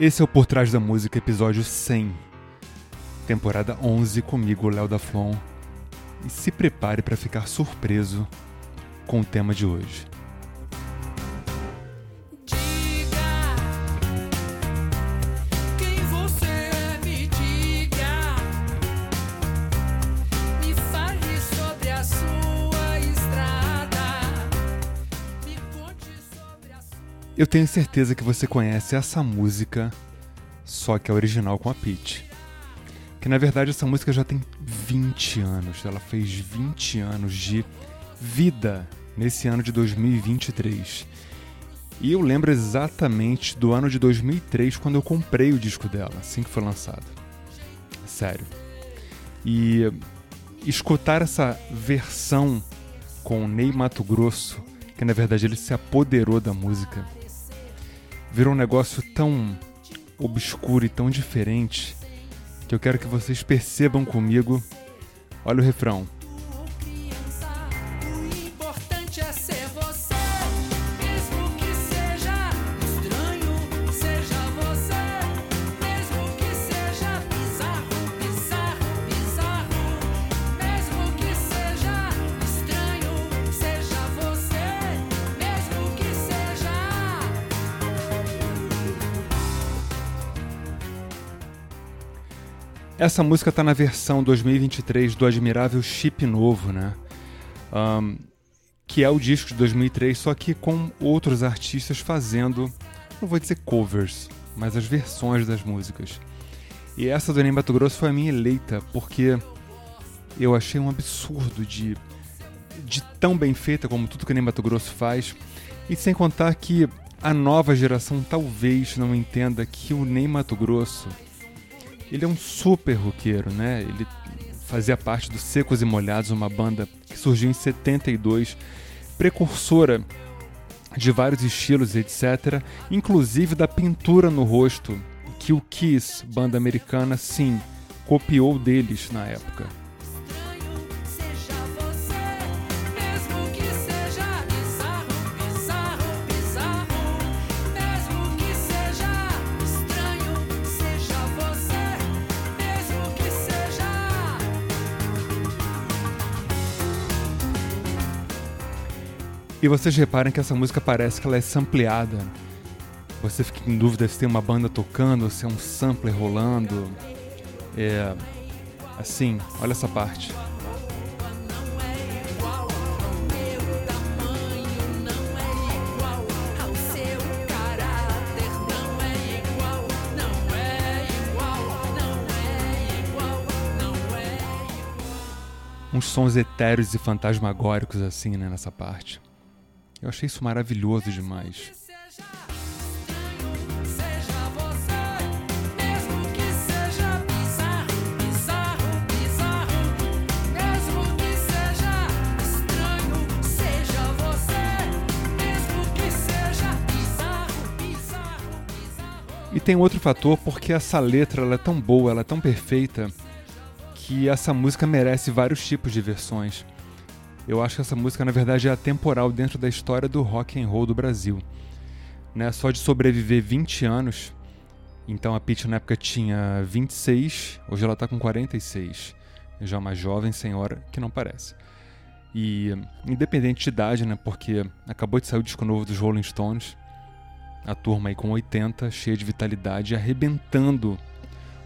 Esse é o Por Trás da Música, episódio 100, temporada 11, comigo, Léo da Flon. E se prepare para ficar surpreso com o tema de hoje. Eu tenho certeza que você conhece essa música, só que a original com a Peach. Que na verdade essa música já tem 20 anos, ela fez 20 anos de vida nesse ano de 2023. E eu lembro exatamente do ano de 2003 quando eu comprei o disco dela, assim que foi lançado. Sério. E escutar essa versão com o Ney Mato Grosso, que na verdade ele se apoderou da música, virou um negócio tão obscuro e tão diferente que eu quero que vocês percebam comigo. Olha o refrão. Essa música tá na versão 2023 do Admirável Chip Novo, né? Ahn, que é o disco de 2003, só que com outros artistas fazendo, não vou dizer covers, mas as versões das músicas. E essa do Ney Mato Grosso foi a minha eleita, porque eu achei um absurdo de, de tão bem feita como tudo que o Ney Mato Grosso faz. E sem contar que a nova geração talvez não entenda que o Ney Mato Grosso ele é um super roqueiro, né? Ele fazia parte do Secos e Molhados, uma banda que surgiu em 72, precursora de vários estilos, etc., inclusive da pintura no rosto, que o Kiss, banda americana, sim, copiou deles na época. E vocês reparem que essa música parece que ela é sampleada. Você fica em dúvida se tem uma banda tocando, se é um sampler rolando. É. Assim, olha essa parte. Uns sons etéreos e fantasmagóricos assim, né, nessa parte. Eu achei isso maravilhoso demais. E tem outro fator porque essa letra ela é tão boa, ela é tão perfeita que essa música merece vários tipos de versões. Eu acho que essa música na verdade é atemporal dentro da história do rock and roll do Brasil. Né? Só de sobreviver 20 anos, então a Pitty na época tinha 26, hoje ela tá com 46. Já uma jovem senhora que não parece. E independente de idade, né? Porque acabou de sair o disco novo dos Rolling Stones, a turma aí com 80, cheia de vitalidade, arrebentando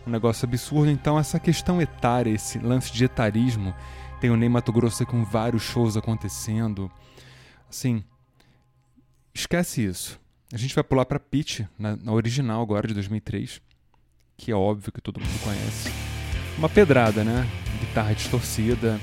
um negócio absurdo. Então, essa questão etária, esse lance de etarismo, tem o Ney Mato Grosso com vários shows acontecendo. Assim, esquece isso. A gente vai pular pra Pitch, na, na original agora de 2003, que é óbvio que todo mundo conhece. Uma pedrada, né? Guitarra distorcida.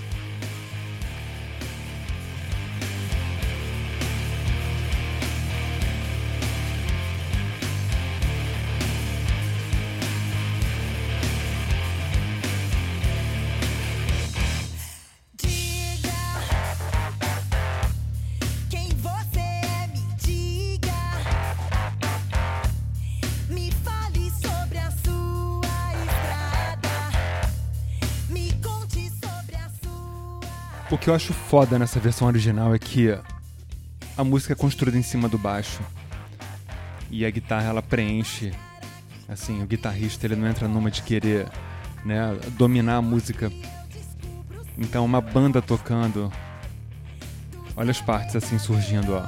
O que eu acho foda nessa versão original é que a música é construída em cima do baixo e a guitarra ela preenche Assim, o guitarrista ele não entra numa de querer né, dominar a música. Então uma banda tocando. Olha as partes assim surgindo, ó.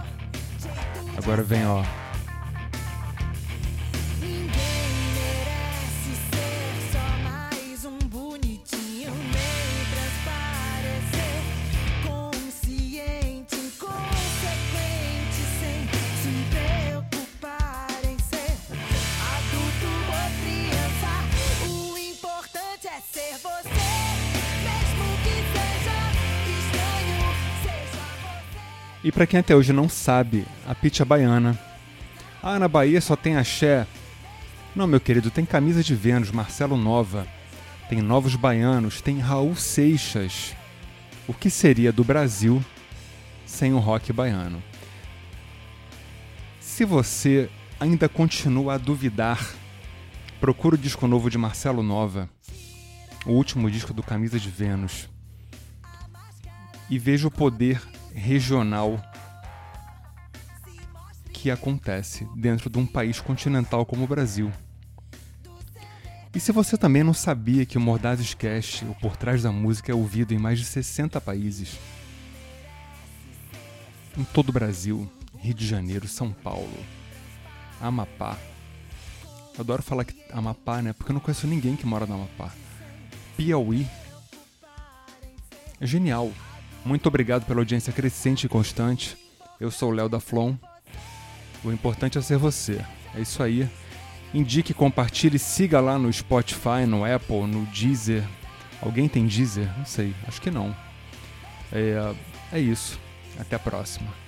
Agora vem, ó. E pra quem até hoje não sabe, a Pitty é baiana. Ah, na Bahia só tem axé. Não, meu querido, tem Camisa de Vênus, Marcelo Nova. Tem Novos Baianos, tem Raul Seixas. O que seria do Brasil sem o rock baiano? Se você ainda continua a duvidar, procura o disco novo de Marcelo Nova, o último disco do Camisa de Vênus, e veja o poder regional que acontece dentro de um país continental como o Brasil. E se você também não sabia que o Mordazes Cast, o Por Trás da Música, é ouvido em mais de 60 países, em todo o Brasil, Rio de Janeiro, São Paulo, Amapá. Eu adoro falar que Amapá, né? Porque eu não conheço ninguém que mora no Amapá. Piauí. É genial. Muito obrigado pela audiência crescente e constante. Eu sou o Léo da Flon. O importante é ser você. É isso aí. Indique, compartilhe, siga lá no Spotify, no Apple, no Deezer. Alguém tem Deezer? Não sei, acho que não. É, é isso. Até a próxima.